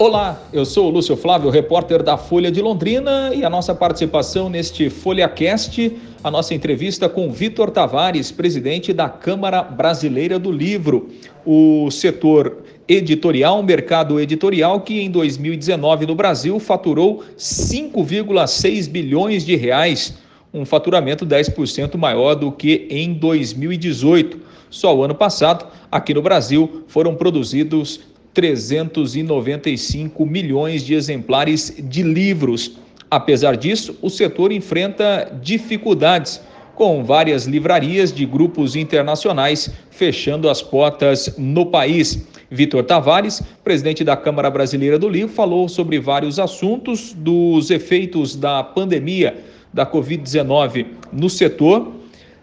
Olá, eu sou o Lúcio Flávio, repórter da Folha de Londrina e a nossa participação neste FolhaCast, a nossa entrevista com Vitor Tavares, presidente da Câmara Brasileira do Livro. O setor editorial, mercado editorial que em 2019 no Brasil faturou 5,6 bilhões de reais, um faturamento 10% maior do que em 2018. Só o ano passado, aqui no Brasil, foram produzidos 395 milhões de exemplares de livros. Apesar disso, o setor enfrenta dificuldades, com várias livrarias de grupos internacionais fechando as portas no país. Vitor Tavares, presidente da Câmara Brasileira do Livro, falou sobre vários assuntos dos efeitos da pandemia da Covid-19 no setor,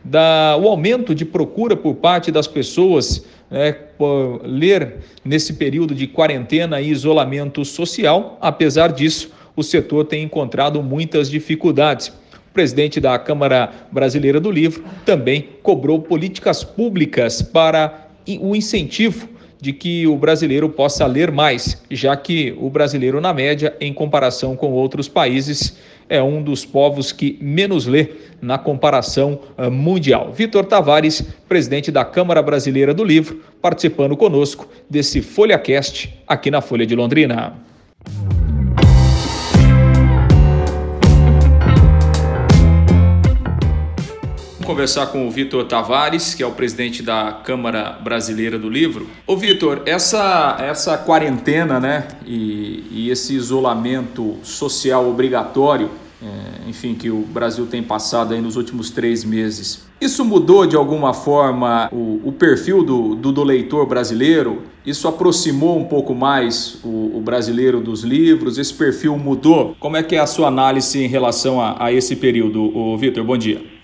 da, o aumento de procura por parte das pessoas né, ler nesse período de quarentena e isolamento social. Apesar disso, o setor tem encontrado muitas dificuldades. O presidente da Câmara Brasileira do Livro também cobrou políticas públicas para o incentivo de que o brasileiro possa ler mais, já que o brasileiro, na média, em comparação com outros países, é um dos povos que menos lê na comparação eh, mundial. Vitor Tavares, presidente da Câmara Brasileira do Livro, participando conosco desse FolhaCast aqui na Folha de Londrina. Conversar com o Vitor Tavares, que é o presidente da Câmara Brasileira do Livro. Ô Vitor, essa, essa quarentena né, e, e esse isolamento social obrigatório, é, enfim, que o Brasil tem passado aí nos últimos três meses, isso mudou de alguma forma o, o perfil do, do, do, leitor brasileiro? Isso aproximou um pouco mais o, o, brasileiro dos livros? Esse perfil mudou? Como é que é a sua análise em relação a, a esse período, Vitor? Bom dia.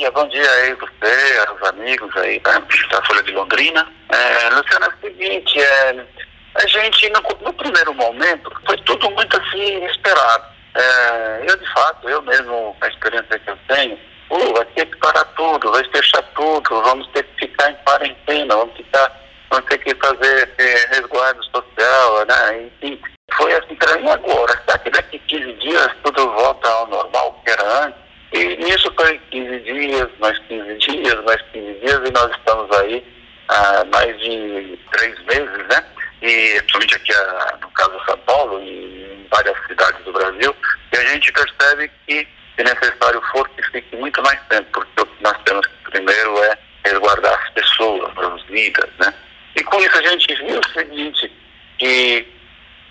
Dia, bom dia aí você, aos amigos aí da, da Folha de Londrina. É, Luciano, é o seguinte, é, a gente no, no, primeiro momento foi tudo muito assim esperado. É, eu de fato, eu mesmo, com a experiência que eu tenho, uh, vai ter que parar tudo, vai fechar tudo, vamos ter que ficar em quarentena, vamos ficar, vamos ter que fazer é, resguardo social, né? Enfim, foi assim para mim agora. Será que daqui 15 dias tudo volta ao normal que era antes? E nisso foi 15 dias, mais 15 dias, mais 15 dias, e nós estamos aí há mais de três meses, né? E principalmente aqui no caso de São Paulo e em várias cidades do Brasil, e a gente percebe que, se necessário for, que fique muito mais tempo, porque o que nós temos que primeiro é resguardar as pessoas, as vidas, né? E com isso a gente viu o seguinte, que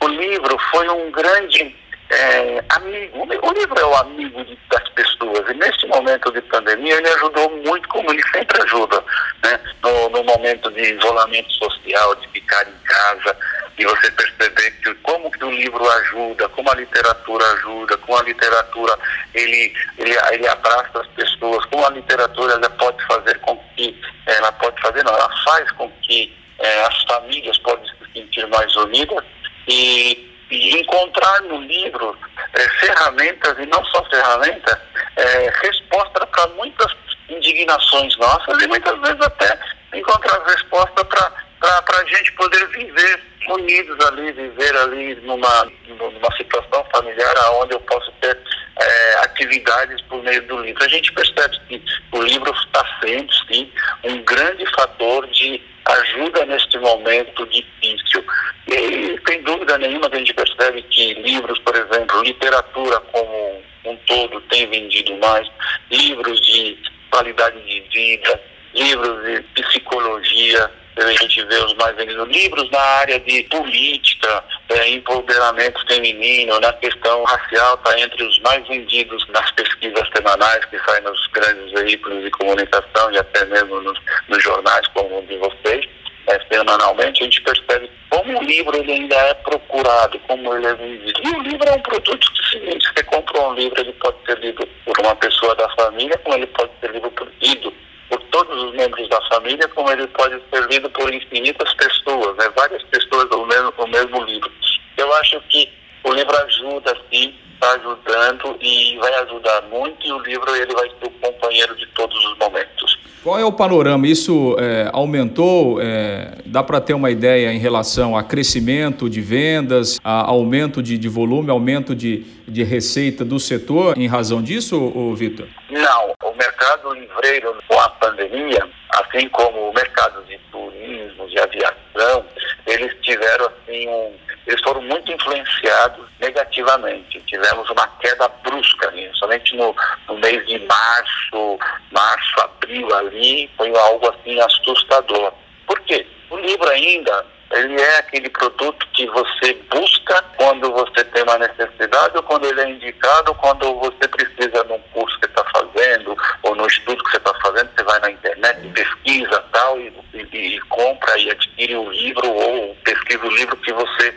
o livro foi um grande é, amigo. O livro é o amigo de, das pessoas e neste momento de pandemia ele ajudou muito, como ele sempre ajuda, né? no, no momento de isolamento social, de ficar em casa, e você perceber que, como que o livro ajuda, como a literatura ajuda, como a literatura ele, ele, ele abraça as pessoas, como a literatura ela pode fazer com que, ela pode fazer, não, ela faz com que é, as famílias podem se sentir mais unidas e e encontrar no livro é, ferramentas, e não só ferramentas, é, resposta para muitas indignações nossas e muitas vezes até encontrar resposta para a gente poder viver unidos ali, viver ali numa, numa situação familiar onde eu posso ter é, atividades por meio do livro. A gente percebe que o livro está sendo, sim, um grande fator de ajuda neste momento difícil. E sem dúvida nenhuma a gente percebe que livros, por exemplo, literatura como um todo tem vendido mais, livros de qualidade de vida, livros de psicologia, a gente vê os mais vendidos livros na área de política, é, empoderamento feminino, na questão racial, está entre os mais vendidos nas pesquisas semanais que saem nos grandes veículos de comunicação e até mesmo nos, nos jornais como o de vocês. É, semanalmente, a gente percebe como o livro ele ainda é procurado, como ele é vendido. E o livro é um produto que, seguinte, você compra um livro, ele pode ser lido por uma pessoa da família, como ele pode ser lido por, lido por todos os membros da família, como ele pode ser lido por infinitas pessoas, né? várias pessoas o mesmo, o mesmo livro. Eu acho que o livro ajuda, sim, está ajudando e vai ajudar muito, e o livro ele vai ser o companheiro de todos os momentos. Qual é o panorama? Isso é, aumentou? É, dá para ter uma ideia em relação a crescimento de vendas, a aumento de, de volume, aumento de, de receita do setor em razão disso, Vitor? Não. O mercado livreiro com a pandemia, assim como o mercado de turismo, de aviação, eles tiveram assim um eles foram muito influenciados negativamente. Tivemos uma queda brusca ali, somente no, no mês de março, março, abril ali, foi algo assim assustador. Por quê? O livro ainda ele é aquele produto que você busca quando você tem uma necessidade ou quando ele é indicado, quando você precisa num curso que está fazendo ou no estudo que você está fazendo, você vai na internet, pesquisa tal e, e, e, compra e adquire o livro ou pesquisa o livro que você,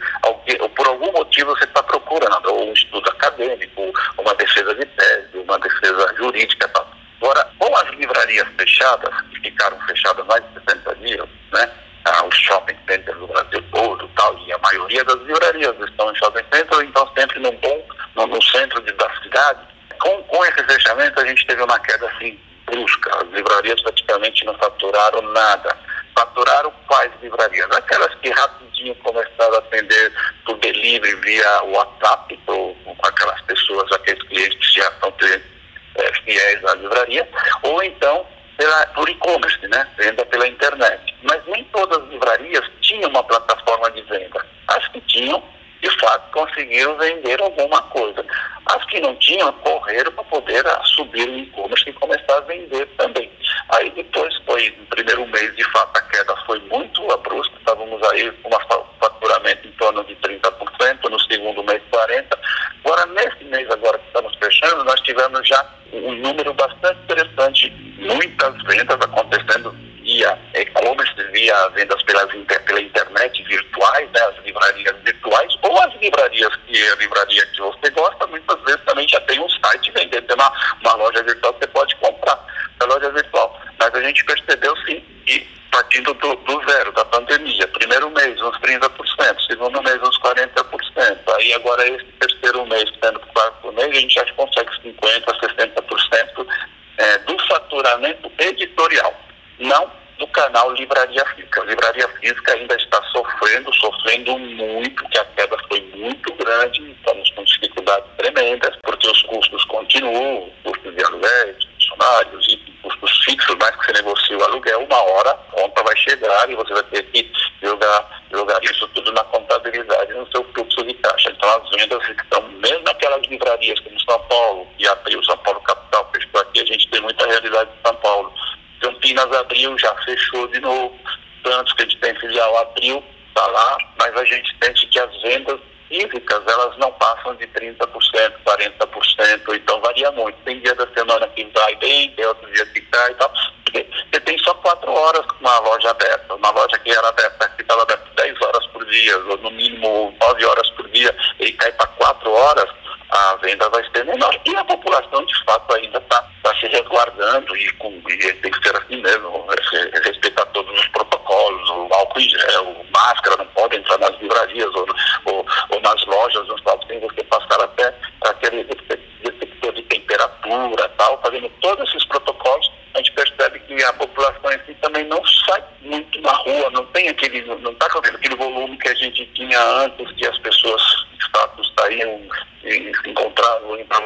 ou por algum motivo você está procurando, ou um estudo acadêmico, uma defesa de tese, uma defesa jurídica tal. Agora, com as livrarias fechadas, que ficaram fechadas mais de 60 dias, né? Ah, os shopping centers do Brasil todo tal, e a maioria das livrarias estão em shopping centers, então sempre num bom, no, no centro de, da cidade. Com, com esse fechamento a gente teve uma queda assim brusca, as livrarias praticamente não faturaram nada. Faturaram quais livrarias? Aquelas que rapidinho começaram a atender por delivery via WhatsApp, ou, com aquelas pessoas, aqueles clientes que já são é, fiéis à livraria, ou então pela, por e-commerce, né? Venda pela internet. Mas nem todas as livrarias tinham uma plataforma de venda. As que tinham, de fato, conseguiram vender alguma coisa. As que não tinham, correram para poder subir o e-commerce e começar a vender também. Aí depois foi, no primeiro mês, de fato, a queda foi muito abrupta. Estávamos aí com um faturamento em torno de 30%, no segundo mês 40%. Agora, nesse mês agora que estamos fechando, nós tivemos já um número bastante interessante, muitas vendas acontecendo via e-commerce, via vendas pelas, pela internet virtuais, né, as livrarias virtuais, ou as livrarias que a livraria que você gosta, muitas vezes também já tem um site vendendo, tem uma, uma loja virtual que você pode comprar na loja virtual. Mas a gente percebeu sim que partindo do, do zero, da pandemia, primeiro mês uns 30%, segundo mês uns 40%, aí agora esse terceiro mês, tendo quarto mês, a gente já consegue 50%, 60% é, do faturamento editorial, não do canal Livraria Física. Livraria Física ainda está sofrendo, sofrendo muito, que a queda foi muito grande, estamos com dificuldades tremendas, porque os custos continuam, custos de aluguéis, funcionários e custos fixos, mais que você negocia o aluguel, uma hora a conta vai chegar e você vai ter que jogar, jogar isso tudo na contabilidade no seu fluxo de caixa. Então as vendas estão, mesmo naquelas livrarias como São Paulo, que abriu São Paulo Capital, fechou aqui, a gente tem muita realidade de São Paulo. Campinas abriu, já fechou de novo. Santos, que a gente tem filial, abriu, está lá, mas a gente sente que as vendas físicas, elas não passam de 30%, 40%, então varia muito. Tem dia da semana que vai bem, tem outro dia que cai e tal. Você tem só quatro horas com uma loja aberta. Uma loja que era aberta, que estava aberta 10 horas por dia, ou no mínimo 9 horas por dia, e cai para quatro horas, a venda vai ser menor. E a população, de fato, ainda está tá se resguardando e, com, e tem que ser assim mesmo, respeitar todos os protocolos, o álcool em gel, máscara, não pode entrar nas livrarias ou, ou, ou nas lojas, nos shopping, tem você passar até aquele detector de temperatura tal, fazendo todos esses protocolos, a gente percebe que a população em si também não sai muito na rua, não tem aquele, não está fazendo aquele volume que a gente tinha antes, que as pessoas de fato saíam e se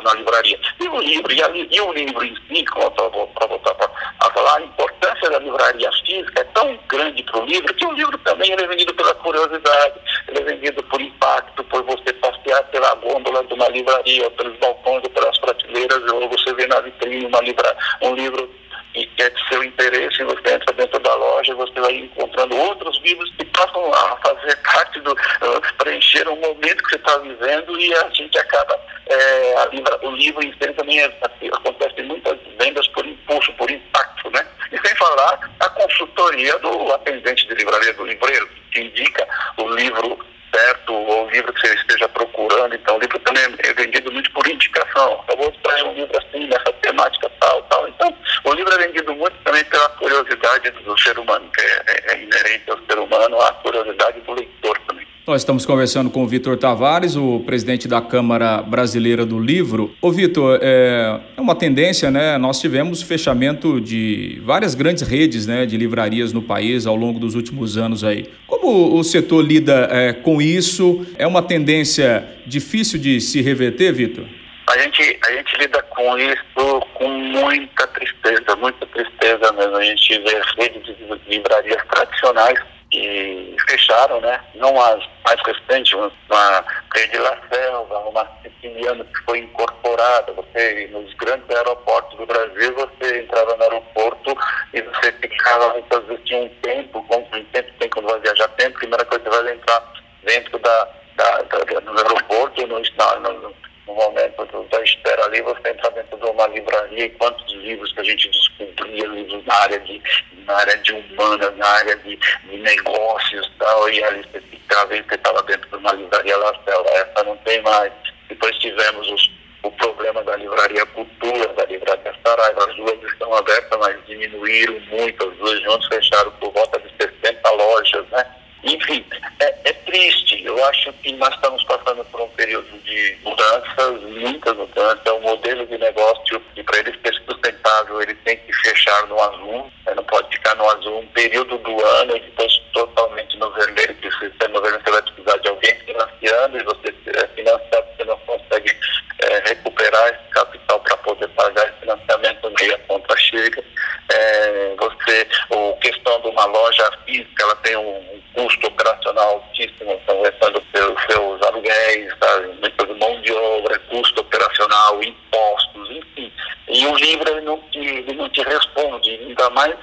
na livraria. E o livro, e, a, e o livro em si, para voltar a falar, a importância da livraria física é tão grande para o livro que o livro também é vendido pela curiosidade, é vendido por impacto, por você passear pela gôndola de uma livraria, ou pelos balcões, ou pelas prateleiras, ou você vê na vitrine uma livra, um livro e é de seu interesse, você entra dentro da loja, você vai encontrando outros livros que passam a fazer parte do, uh, preencher um momento que você está vivendo e a gente acaba, é, livra, o livro em si também é, assim, acontece muitas vendas por impulso, por impacto, né? E sem falar a consultoria do atendente de livraria, do livreiro, que indica o livro certo, ou o livro que você esteja procurando. Então, o livro também é vendido muito por indicação. Eu vou trazer um livro assim, nessa temática tal, tal. Então, o livro é vendido muito também pela curiosidade do ser humano, que é, é, é inerente ao ser humano, a curiosidade do leitor também. Nós estamos conversando com o Vitor Tavares, o presidente da Câmara Brasileira do Livro. Ô Vitor, é, é uma tendência, né? Nós tivemos fechamento de várias grandes redes né, de livrarias no país ao longo dos últimos anos aí. Como o setor lida é, com isso? É uma tendência difícil de se reverter, Vitor? A gente, a gente lida com isso com muita tristeza, muita tristeza mesmo. A gente vê redes de livrarias tradicionais que fecharam, né? Não as mais recentes, uma Rede La Selva, uma Siciliana que foi incorporada. Você, nos grandes aeroportos do Brasil, você entrava no aeroporto e você ficava, muitas vezes tinha um tempo, um tempo tem quando vai viajar tempo, primeira coisa que você vai entrar dentro da, da, da no aeroporto, no, no, no momento do, da espera ali, você entra dentro de uma livraria e quantos livros que a gente descobria, livros na área de, na área de humana, na área de, de negócios tal, e ali você ficava e você estava dentro de uma livraria Lacela. Essa não tem mais. Depois tivemos os, o problema da livraria Cultura, da livraria Saraiva. As duas estão abertas, mas diminuíram muito, as duas juntas fecharam por volta de 60 lojas, né? Enfim, é, é, triste. Eu acho que nós estamos passando por um período de mudanças, muitas mudanças. O modelo de negócio, e para ele ser sustentável, ele tem que fechar no azul, pode ficar no azul um período do ano e depois totalmente no vermelho, que se você no vermelho você vai precisar de alguém financiando e você é financiado, você não consegue é, recuperar esse capital para poder pagar esse financiamento, meio a conta chega. É, você, a questão de uma loja física, ela tem um custo operacional altíssimo, estão restando seus, seus aluguéis, tá? muitas mão de obra, custo operacional, impostos, enfim. E o livro ele não, te, ele não te responde, ainda mais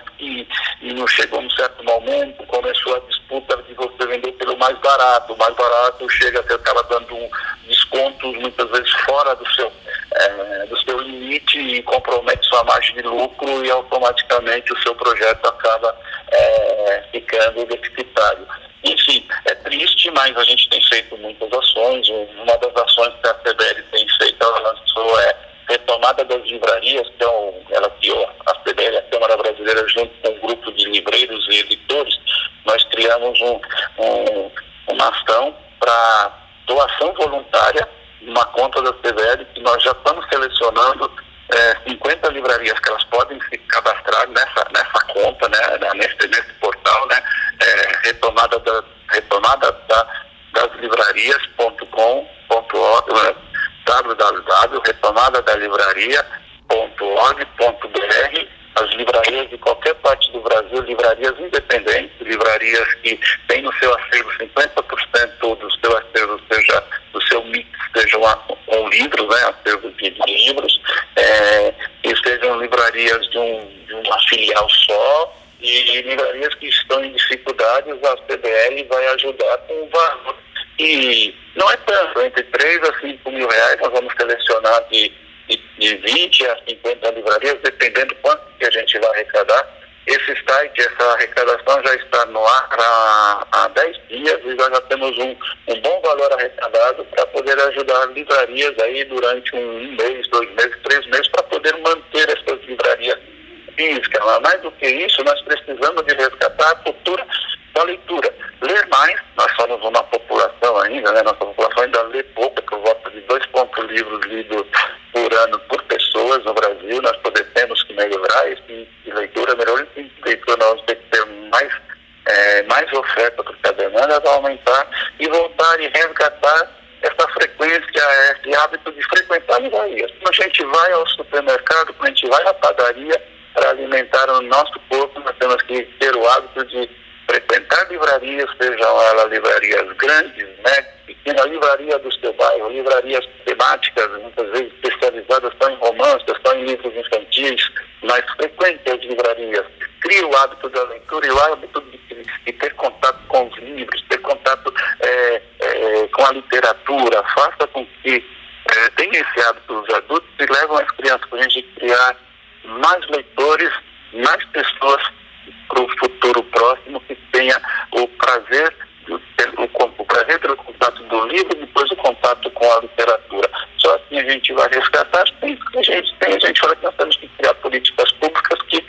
não chegou num certo momento, começou a disputa de você vender pelo mais barato. O mais barato chega, você acaba dando um descontos muitas vezes fora do seu, é, do seu limite e compromete sua margem de lucro e automaticamente o seu projeto acaba é, ficando deficitário. Enfim, é triste, mas a gente tem feito muitas ações. Uma das ações que a CBL tem feito, ela lançou é retomada das livrarias, que é um, ela criou a CBL, a Câmara Brasileira, junto com um grupo de livreiros e editores, nós criamos um, um, uma ação para doação uma conta da CBL, que nós já estamos selecionando é, 50 livrarias que elas podem se cadastrar nessa, nessa conta, né, nesse, nesse portal, né, é, retomada, da, retomada da, das livrarias.com.org, né, www.retomadadalivraria.org.br as livrarias de qualquer parte do Brasil, livrarias independentes, livrarias que têm no seu acervo 50% do seu acervo, seja do seu mix, seja um, um livro, né, acervo de, de livros, é, sejam livrarias de, um, de uma filial só, e livrarias que estão em dificuldades, a CBL vai ajudar com o valor. E não é tanto, entre 3 a 5 mil reais nós vamos selecionar de, de, de 20 a 50 livrarias, dependendo quanto que a gente vai arrecadar. Esse site, essa arrecadação já está no ar há, há 10 dias e nós já temos um, um bom valor arrecadado para poder ajudar livrarias aí durante um mês, dois meses, três meses, para poder manter essas livrarias físicas. Mas mais do que isso, nós precisamos de resgatar a cultura da leitura. Ler mais, nós somos uma população ainda, né? Nossa população ainda lê pouco, por volta de dois pontos livros lidos por ano por pessoas no Brasil. Nós podemos, temos que melhorar esse leitura, leitura, nós temos que ter mais, é, mais oferta porque a demanda vai aumentar e voltar e resgatar essa frequência, esse hábito de frequentar livrarias. Quando a gente vai ao supermercado, quando a gente vai à padaria para alimentar o nosso corpo, nós temos que ter o hábito de frequentar livrarias, sejam elas livrarias grandes, né, pequena livraria do seu bairro, livrarias temáticas, muitas vezes especializadas só em romances, só em livros infantis, mas frequente as livrarias. Crie o hábito da leitura e o hábito de, de ter contato com os livros, ter contato é, é, com a literatura, faça com que é, tenha esse hábito os adultos e levam as crianças para a gente criar mais leitores, mais pessoas para o futuro próximo que tenha o prazer, o, o prazer pelo contato do livro e depois o contato com a literatura. Só assim a gente vai resgatar. Tem, a gente tem, a gente fala que nós temos que criar políticas públicas que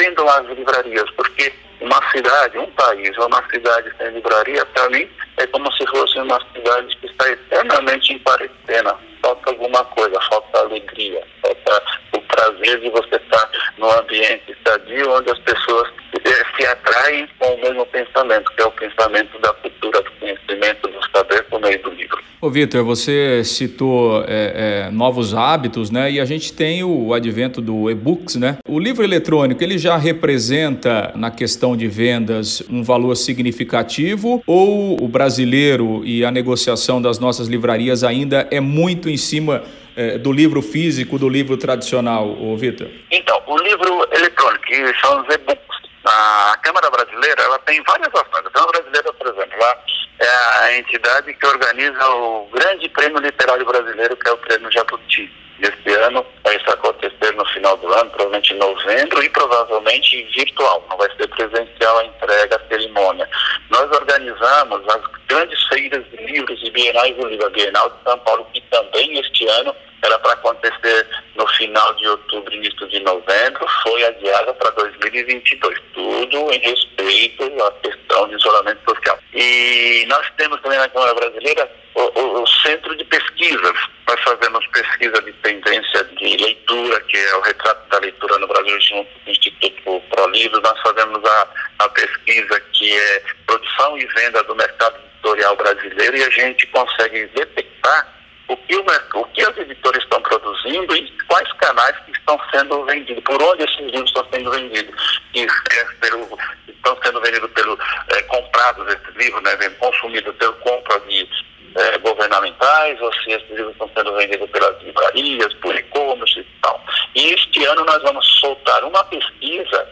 defendam as livrarias porque uma cidade, um país ou uma cidade sem livraria, para mim, é como se fosse uma cidade que está eternamente em quarentena. Falta alguma coisa, falta alegria, falta o prazer de você estar no ambiente estadio onde as pessoas eh, se atraem com o mesmo pensamento, que é o pensamento da cultura, do conhecimento, do saber por meio do livro. Ô Vitor, você citou é, é, novos hábitos, né? E a gente tem o advento do e-books, né? O livro eletrônico, ele já representa na questão de vendas um valor significativo ou o brasileiro e a negociação das nossas livrarias ainda é muito em cima é, do livro físico, do livro tradicional, ô Vitor? Então, o livro eletrônico, que são os e-books, a Câmara Brasileira, ela tem várias ações. A Câmara Brasileira, por exemplo, lá é a entidade que organiza o grande prêmio literário brasileiro, que é o Prêmio Jabuti. Este ano vai acontecer no final do ano, provavelmente em novembro, e provavelmente virtual, não vai ser presencial a entrega, a cerimônia. Nós organizamos as grandes feiras de livros e bienais do livro, a Bienal de São Paulo, que também este ano era para acontecer no final de outubro, de novembro, foi adiada para 2022. Tudo em respeito à questão de isolamento social. E nós temos também na Câmara Brasileira o, o, o Centro de Pesquisas. Nós fazemos pesquisa de tendência de leitura, que é o retrato da leitura no Brasil junto com o Instituto ProLivro. Nós fazemos a, a pesquisa que é produção e venda do mercado editorial brasileiro e a gente consegue detectar o que, o, o que as editoras estão produzindo e sendo vendidos, por onde esses livros estão sendo vendidos. E, é, pelo, estão sendo vendidos pelo, é, comprados esses livros, né, consumidos pelo compra de é, governamentais, ou se esses livros estão sendo vendidos pelas livrarias, por e-commerce e tal. E este ano nós vamos soltar uma pesquisa,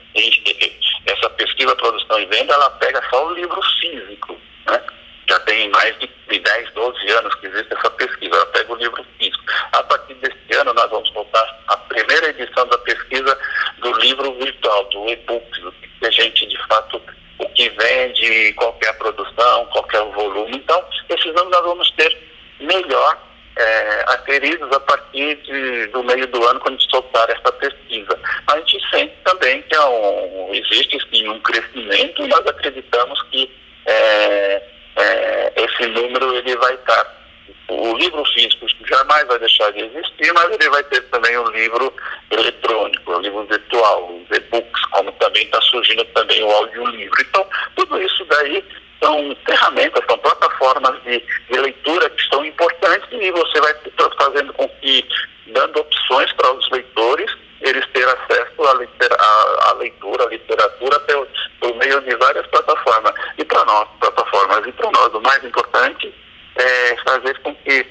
essa pesquisa produção e venda, ela pega só o livro físico, né? Já tem mais de, de 10, 12 anos que existe essa pesquisa. Ela pega o livro físico. A partir deste ano, nós vamos voltar a primeira edição da pesquisa do livro virtual, do e-book, do que a gente, de fato, o que vende, qual é a produção, qual é o volume. Então, esses anos nós vamos ter melhor aferidos a partir de, do meio do ano, quando soltar essa pesquisa. A gente sente também que é um, existe sim um crescimento e nós acreditamos que é, é, esse número ele vai estar. O livro físico jamais vai deixar de existir, mas ele vai ter também o livro eletrônico, o livro virtual, os e-books, como também está surgindo também o audiolivro. Então, tudo isso daí são ferramentas, são plataformas de, de leitura que são importantes e você vai fazendo com que, dando opções para os leitores, eles terem acesso à, litera, à, à leitura, à literatura, por, por meio de várias plataformas. E para nós, plataformas, e para nós, o mais importante é fazer com que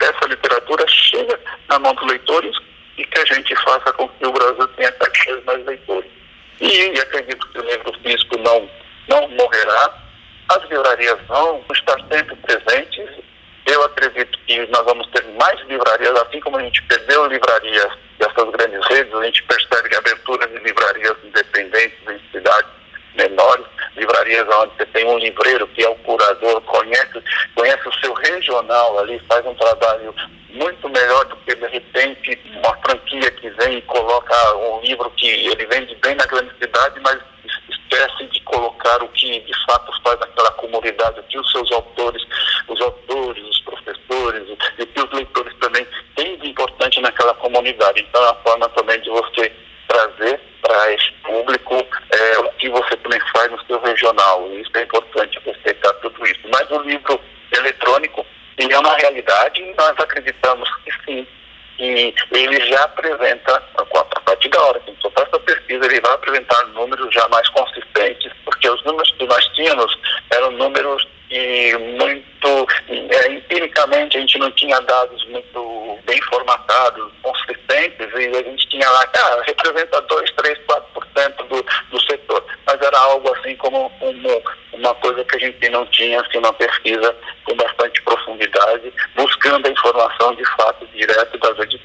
essa literatura chegue na mão dos leitores e que a gente faça com que o Brasil tenha cada vez mais leitores. E, e acredito que o livro físico não, não morrerá, as livrarias vão estar sempre presentes. Eu acredito que nós vamos ter mais livrarias, assim como a gente perdeu livrarias dessas grandes redes, a gente percebe a abertura de livrarias independentes em cidades menores, livrarias onde você tem um livreiro que é o curador, conhece, conhece o seu regional ali, faz um trabalho muito melhor do que de repente uma franquia que vem e coloca um livro que ele vende bem na grande cidade, mas esquece de colocar o que de fato faz naquela comunidade, o que os seus autores, os autores, os professores, e que os leitores também têm de importante naquela comunidade. Então é a forma também de você trazer para esse público que você também faz no seu regional. E isso é importante ter tudo isso. Mas o livro eletrônico, ele é uma realidade e nós acreditamos que sim, que ele já apresenta, a partir da hora que a gente soltar essa pesquisa, ele vai apresentar números já mais consistentes, porque os números que nós tínhamos eram números e muito é, empiricamente a gente não tinha dados muito bem formatados, consistentes, e a gente tinha lá, ah, representa 2, 3, 4% do, do setor. Mas era algo assim como um, uma coisa que a gente não tinha, assim, uma pesquisa com bastante profundidade, buscando a informação de fato direto das editoras,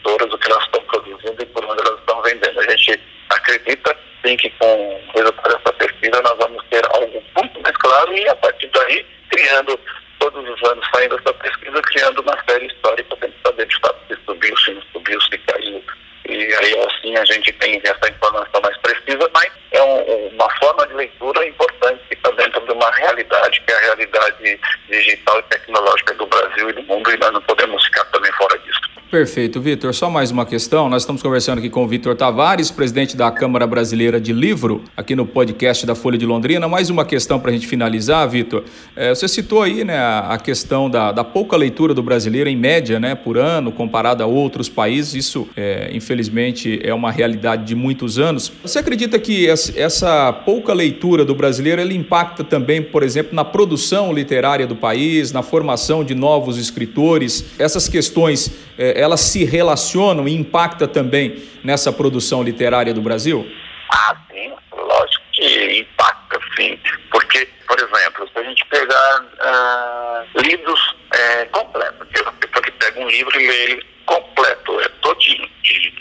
realidade, que é a realidade digital e tecnológica do Brasil e do mundo, e nós não podemos ficar também fora disso. Perfeito, Vitor. Só mais uma questão. Nós estamos conversando aqui com o Vitor Tavares, presidente da Câmara Brasileira de Livro, aqui no podcast da Folha de Londrina. Mais uma questão para a gente finalizar, Vitor. É, você citou aí né, a questão da, da, pouca leitura do brasileiro em média, né, por ano, comparado a outros países. Isso, é, infelizmente, é uma realidade de muitos anos. Você acredita que essa pouca leitura do brasileiro ele impacta também, por exemplo, na produção literária do país, na formação de novos escritores? Essas questões é, elas se relacionam e impacta também nessa produção literária do Brasil? Ah, sim, lógico que impacta, sim. Porque, por exemplo, se a gente pegar uh, livros é, completos, a pessoa que pega um livro e lê ele completo, é todinho,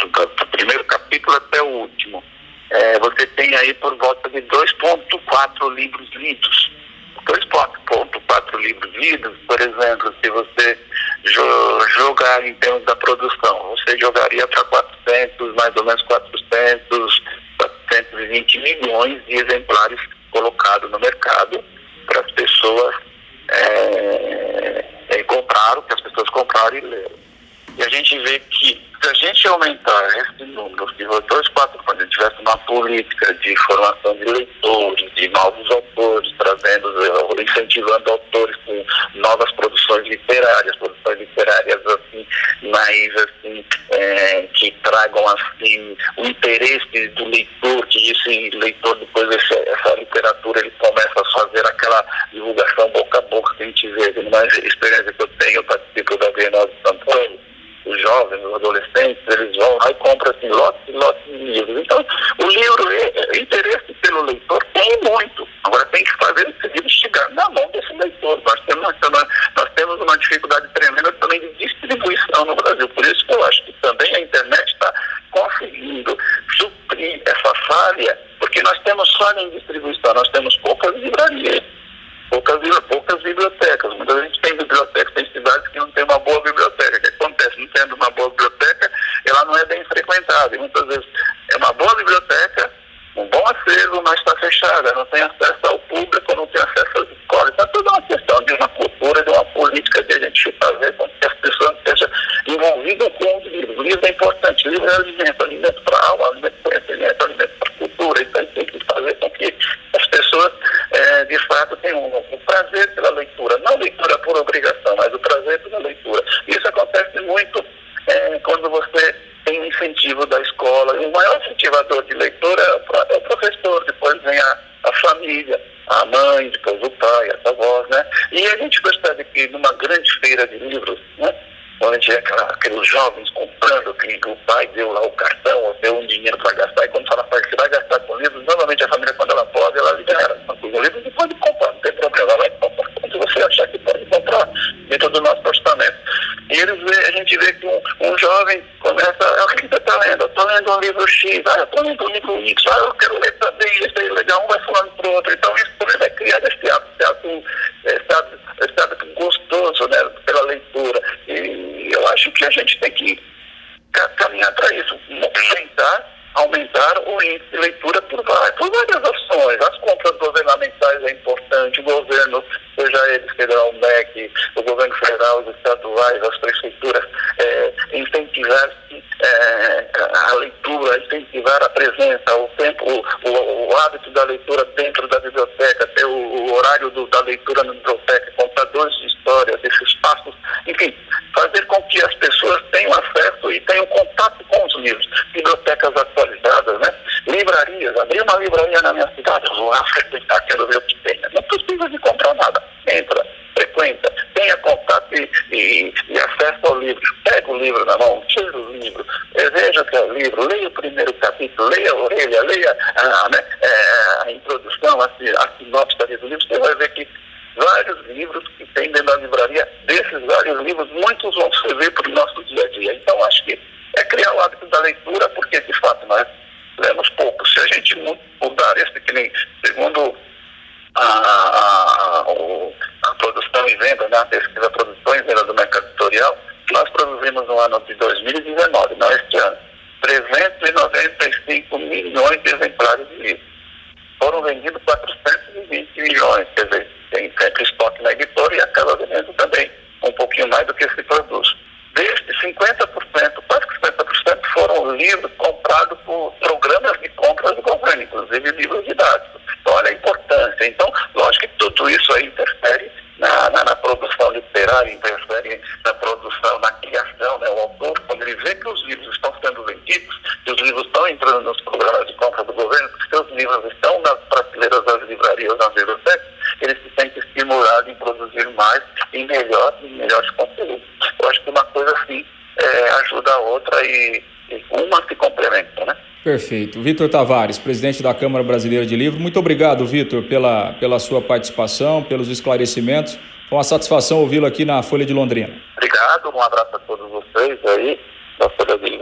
do, do primeiro capítulo até o último, é, você tem aí por volta de 2,4 livros lidos. 2,4 livros lidos, por exemplo, se você em termos da produção, você jogaria para 400, mais ou menos 400, 420 milhões de exemplares colocados no mercado para as pessoas é, é, comprar, que as pessoas compraram e leram. E a gente vê que se a gente aumentar esse número, se dois, quatro, quando a gente tivesse uma política de formação de leitores, de novos autores, trazendo, incentivando autores com novas produções literárias, produções literárias assim, mais assim, é, que tragam assim o interesse do leitor, que esse leitor depois esse, essa literatura ele começa a fazer aquela divulgação boca a boca que a gente vê, uma experiência que eu tenho, eu participo da Bienal de São Paulo, os jovens, os adolescentes, eles vão lá e compram assim, lotes e lotes de livros. Então, o livro, o interesse pelo leitor tem muito. Agora tem que fazer esse livro chegar na mão desse leitor. Nós temos, nós temos uma dificuldade tremenda também de distribuição no Brasil. Por isso que eu acho que também a internet está conseguindo suprir essa falha, porque nós temos falha em distribuição, nós temos poucas livrarias poucas, poucas bibliotecas. Muita gente tem bibliotecas, tem cidades que não tem uma boa biblioteca. O que acontece? Não tendo uma boa biblioteca, ela não é bem frequentada. E muitas vezes é uma boa biblioteca, um bom acervo, mas está fechada, não tem acesso ao público, não tem acesso às escolas. Então, é toda uma questão de uma cultura, de uma política de a gente fazer com que as pessoas estejam envolvidas com os livros. O livro é importante, o livro é alimento, alimento para a alma, alimento para o conhecimento, alimento para a cultura. Então, a gente tem que fazer com que as pessoas, é, de fato, tenham um, um prazer pela leitura. Não leitura por obrigação, mas o prazer pela leitura. Isso acontece muito é, quando você tem um incentivo da escola. E o maior incentivador de leitura é o, professor, depois vem a, a família, a mãe, depois o pai, as avós, né? E a gente percebe que numa grande feira de livros, né? onde é aquela, aqueles jovens comprando, que o pai deu lá o cartão, ou deu um dinheiro para gastar, e quando fala para que vai gastar com livros, normalmente a família, quando ela pode, ela libera. Com o livro, você pode comprar, não tem problema, ela vai comprar quando você achar que pode comprar, dentro do nosso orçamento. E eles vê, a gente vê que um, jovem começa, ah, o que você está lendo? Estou lendo um livro X, ah, eu estou lendo um livro Y, ah, eu quero ler também, esse aí é legal, um vai falando para o outro. Então isso também vai criar esse hábito, esse hábito, esse hábito, esse hábito gostoso né, pela leitura. E eu acho que a gente tem que caminhar para isso, aumentar aumentar o índice de leitura por várias, por várias ações. As compras governamentais é importante, o governo, seja ele federal, o MEC, o governo federal, os estaduais, as prefeituras, é, incentivar é, a leitura, incentivar a presença, o tempo, o, o, o, hábito da leitura dentro da biblioteca, ter o, o horário do, da leitura na biblioteca, contadores de histórias, esses espaços, enfim, fazer com que as pessoas tenham acesso e tenham contato com os livros, bibliotecas atualizadas, né? livrarias, abrir uma livraria na minha cidade, vou lá frequentar, quero ver o que tem. Não precisa de comprar nada, entra, frequenta, tenha contato e, e, e acesso ao livro, pega o livro na mão, tira o livro, veja o que é o livro, leia o primeiro capítulo, leia a orelha, leia a, né, é, a introdução, a, a sinopse do livro, você vai ver que vários livros que tem dentro da livraria, desses vários livros, muitos vão servir para o nosso dia a dia. Então, acho que é criar o hábito da leitura, porque, de fato, nós lemos pouco. Se a gente mudar esse, que nem, segundo a, a, a, produção e venda, né, a pesquisa produção e venda do mercado editorial, nós produzimos no ano de 2019, não este ano, 395 milhões de exemplares de Perfeito. Vitor Tavares, presidente da Câmara Brasileira de Livro, muito obrigado, Vitor, pela, pela sua participação, pelos esclarecimentos. Foi uma satisfação ouvi-lo aqui na Folha de Londrina. Obrigado, um abraço a todos vocês aí da Folha de